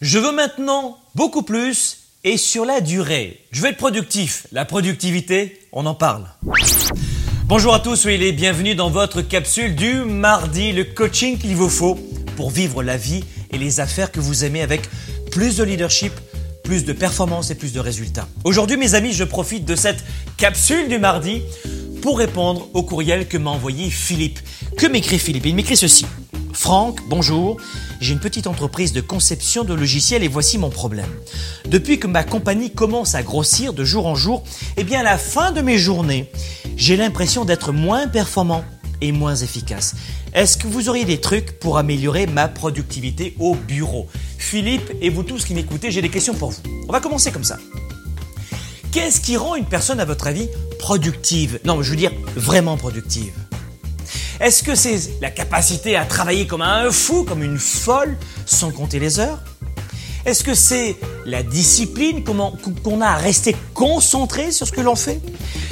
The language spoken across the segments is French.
Je veux maintenant beaucoup plus et sur la durée. Je veux être productif. La productivité, on en parle. Bonjour à tous, soyez les bienvenus dans votre capsule du mardi, le coaching qu'il vous faut pour vivre la vie et les affaires que vous aimez avec plus de leadership, plus de performance et plus de résultats. Aujourd'hui, mes amis, je profite de cette capsule du mardi pour répondre au courriel que m'a envoyé Philippe. Que m'écrit Philippe Il m'écrit ceci. Franck, bonjour. J'ai une petite entreprise de conception de logiciels et voici mon problème. Depuis que ma compagnie commence à grossir de jour en jour, eh bien à la fin de mes journées, j'ai l'impression d'être moins performant et moins efficace. Est-ce que vous auriez des trucs pour améliorer ma productivité au bureau? Philippe et vous tous qui m'écoutez, j'ai des questions pour vous. On va commencer comme ça. Qu'est-ce qui rend une personne, à votre avis, productive? Non, je veux dire vraiment productive. Est-ce que c'est la capacité à travailler comme un fou, comme une folle, sans compter les heures? Est-ce que c'est la discipline qu'on a à rester concentré sur ce que l'on fait?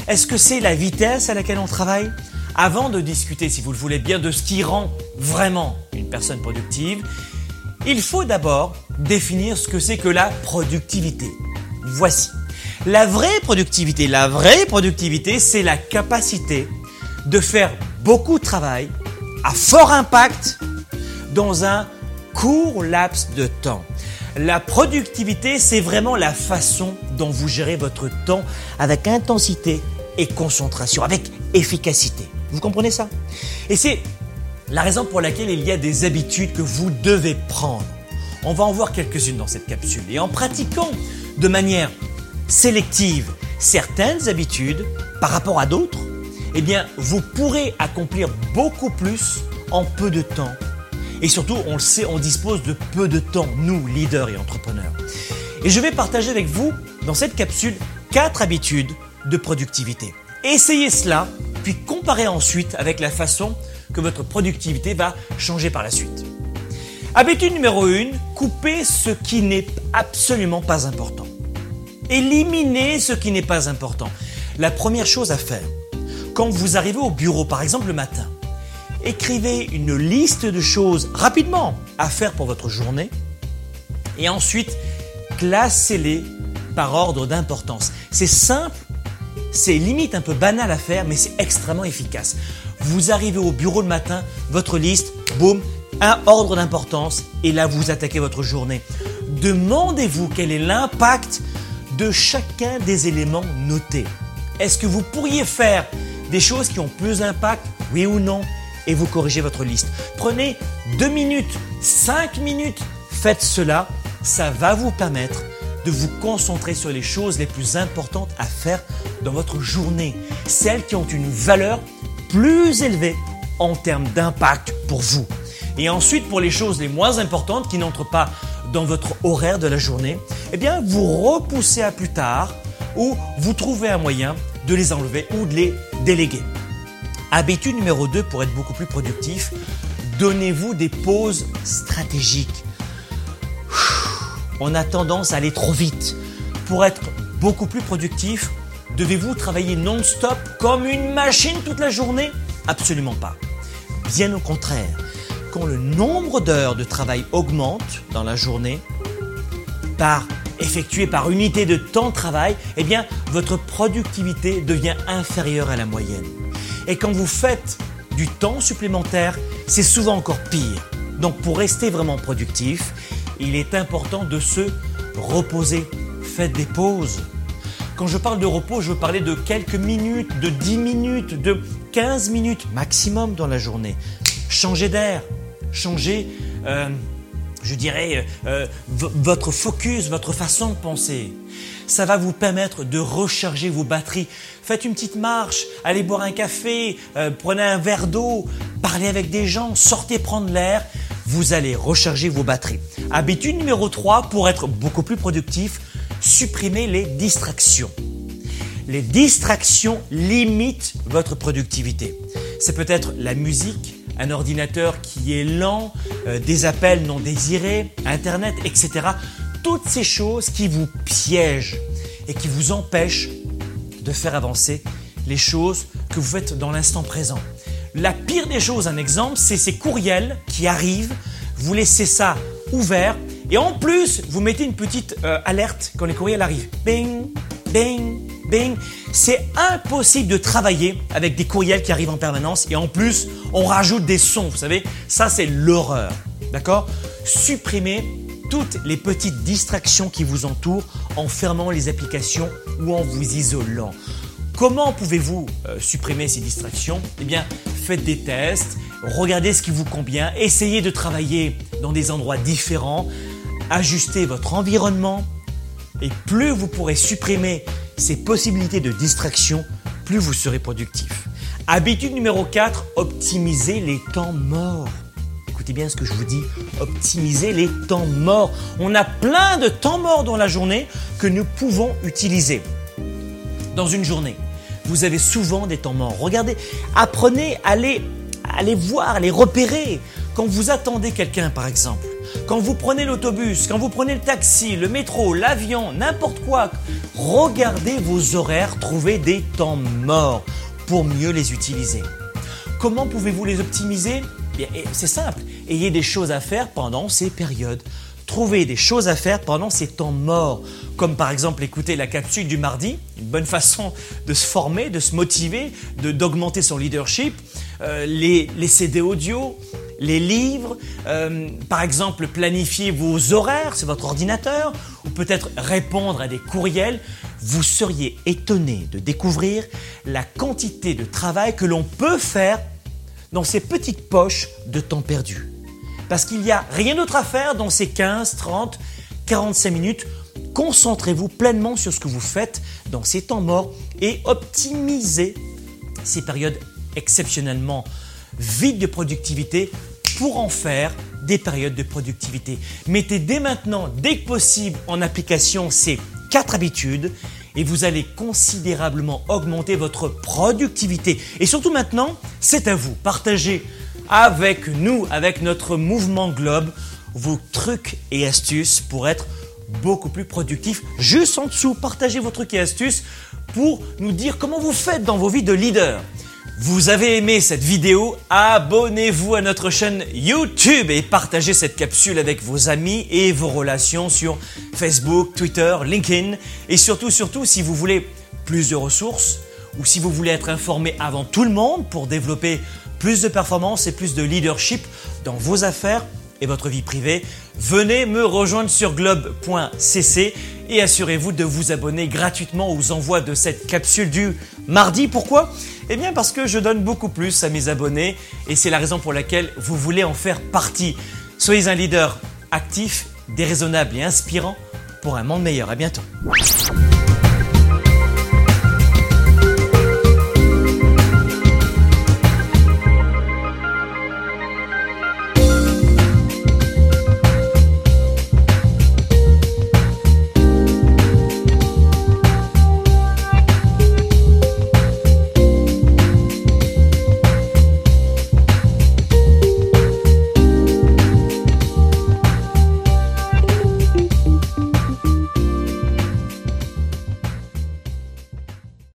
Est-ce que c'est la vitesse à laquelle on travaille? Avant de discuter, si vous le voulez bien, de ce qui rend vraiment une personne productive, il faut d'abord définir ce que c'est que la productivité. Voici. La vraie productivité, la vraie productivité, c'est la capacité de faire beaucoup de travail à fort impact dans un court laps de temps. La productivité, c'est vraiment la façon dont vous gérez votre temps avec intensité et concentration, avec efficacité. Vous comprenez ça? Et c'est la raison pour laquelle il y a des habitudes que vous devez prendre. On va en voir quelques-unes dans cette capsule. Et en pratiquant de manière sélective certaines habitudes par rapport à d'autres, eh bien, vous pourrez accomplir beaucoup plus en peu de temps. Et surtout, on le sait, on dispose de peu de temps, nous, leaders et entrepreneurs. Et je vais partager avec vous, dans cette capsule, quatre habitudes de productivité. Essayez cela, puis comparez ensuite avec la façon que votre productivité va changer par la suite. Habitude numéro 1, coupez ce qui n'est absolument pas important. Éliminez ce qui n'est pas important. La première chose à faire, quand vous arrivez au bureau, par exemple le matin, écrivez une liste de choses rapidement à faire pour votre journée et ensuite classez-les par ordre d'importance. C'est simple, c'est limite un peu banal à faire, mais c'est extrêmement efficace. Vous arrivez au bureau le matin, votre liste, boum, un ordre d'importance et là vous attaquez votre journée. Demandez-vous quel est l'impact de chacun des éléments notés. Est-ce que vous pourriez faire des choses qui ont plus d'impact, oui ou non, et vous corrigez votre liste. Prenez deux minutes, cinq minutes, faites cela, ça va vous permettre de vous concentrer sur les choses les plus importantes à faire dans votre journée, celles qui ont une valeur plus élevée en termes d'impact pour vous. Et ensuite, pour les choses les moins importantes qui n'entrent pas dans votre horaire de la journée, eh bien, vous repoussez à plus tard ou vous trouvez un moyen de les enlever ou de les déléguer. Habitude numéro 2 pour être beaucoup plus productif, donnez-vous des pauses stratégiques. On a tendance à aller trop vite. Pour être beaucoup plus productif, devez-vous travailler non-stop comme une machine toute la journée? Absolument pas. Bien au contraire, quand le nombre d'heures de travail augmente dans la journée, par effectué par unité de temps de travail, eh bien, votre productivité devient inférieure à la moyenne. Et quand vous faites du temps supplémentaire, c'est souvent encore pire. Donc, pour rester vraiment productif, il est important de se reposer. Faites des pauses. Quand je parle de repos, je veux parler de quelques minutes, de 10 minutes, de 15 minutes maximum dans la journée. Changez d'air, changez euh, je dirais, euh, votre focus, votre façon de penser. Ça va vous permettre de recharger vos batteries. Faites une petite marche, allez boire un café, euh, prenez un verre d'eau, parlez avec des gens, sortez prendre l'air. Vous allez recharger vos batteries. Habitude numéro 3, pour être beaucoup plus productif, supprimez les distractions. Les distractions limitent votre productivité. C'est peut-être la musique, un ordinateur qui est lent, euh, des appels non désirés, Internet, etc. Toutes ces choses qui vous piègent et qui vous empêchent de faire avancer les choses que vous faites dans l'instant présent. La pire des choses, un exemple, c'est ces courriels qui arrivent, vous laissez ça ouvert Et en plus, vous mettez une petite euh, alerte quand les courriels arrivent. Bing, bing, bing. C'est impossible de travailler avec des courriels qui arrivent en permanence. Et en plus, on rajoute des sons, vous savez. Ça, c'est l'horreur. D'accord? Supprimez toutes les petites distractions qui vous entourent en fermant les applications ou en vous isolant. Comment pouvez-vous euh, supprimer ces distractions? Eh bien, faites des tests, regardez ce qui vous convient, essayez de travailler dans des endroits différents, ajustez votre environnement et plus vous pourrez supprimer ces possibilités de distraction, plus vous serez productif. Habitude numéro 4, optimisez les temps morts. Écoutez bien ce que je vous dis, optimisez les temps morts. On a plein de temps morts dans la journée que nous pouvons utiliser. Dans une journée, vous avez souvent des temps morts. Regardez, apprenez à les voir, à les repérer. Quand vous attendez quelqu'un, par exemple, quand vous prenez l'autobus, quand vous prenez le taxi, le métro, l'avion, n'importe quoi, regardez vos horaires, trouvez des temps morts pour mieux les utiliser. Comment pouvez-vous les optimiser? C'est simple, ayez des choses à faire pendant ces périodes. Trouver des choses à faire pendant ces temps morts, comme par exemple écouter la capsule du mardi, une bonne façon de se former, de se motiver, d'augmenter son leadership, euh, les, les, CD audio, les livres, euh, par exemple planifier vos horaires sur votre ordinateur, ou peut-être répondre à des courriels, vous seriez étonné de découvrir la quantité de travail que l'on peut faire dans ces petites poches de temps perdu parce qu'il n'y a rien d'autre à faire dans ces 15, 30, 45 minutes. Concentrez-vous pleinement sur ce que vous faites dans ces temps morts et optimisez ces périodes exceptionnellement vides de productivité pour en faire des périodes de productivité. Mettez dès maintenant, dès que possible, en application ces quatre habitudes et vous allez considérablement augmenter votre productivité. Et surtout maintenant, c'est à vous. Partagez avec nous, avec notre mouvement Globe, vos trucs et astuces pour être beaucoup plus productif. Juste en dessous, partagez vos trucs et astuces pour nous dire comment vous faites dans vos vies de leader. Vous avez aimé cette vidéo Abonnez-vous à notre chaîne YouTube et partagez cette capsule avec vos amis et vos relations sur Facebook, Twitter, LinkedIn. Et surtout, surtout, si vous voulez plus de ressources ou si vous voulez être informé avant tout le monde pour développer plus de performance et plus de leadership dans vos affaires et votre vie privée, venez me rejoindre sur globe.cc et assurez-vous de vous abonner gratuitement aux envois de cette capsule du mardi. Pourquoi? Eh bien parce que je donne beaucoup plus à mes abonnés et c'est la raison pour laquelle vous voulez en faire partie. Soyez un leader actif, déraisonnable et inspirant pour un monde meilleur. À bientôt.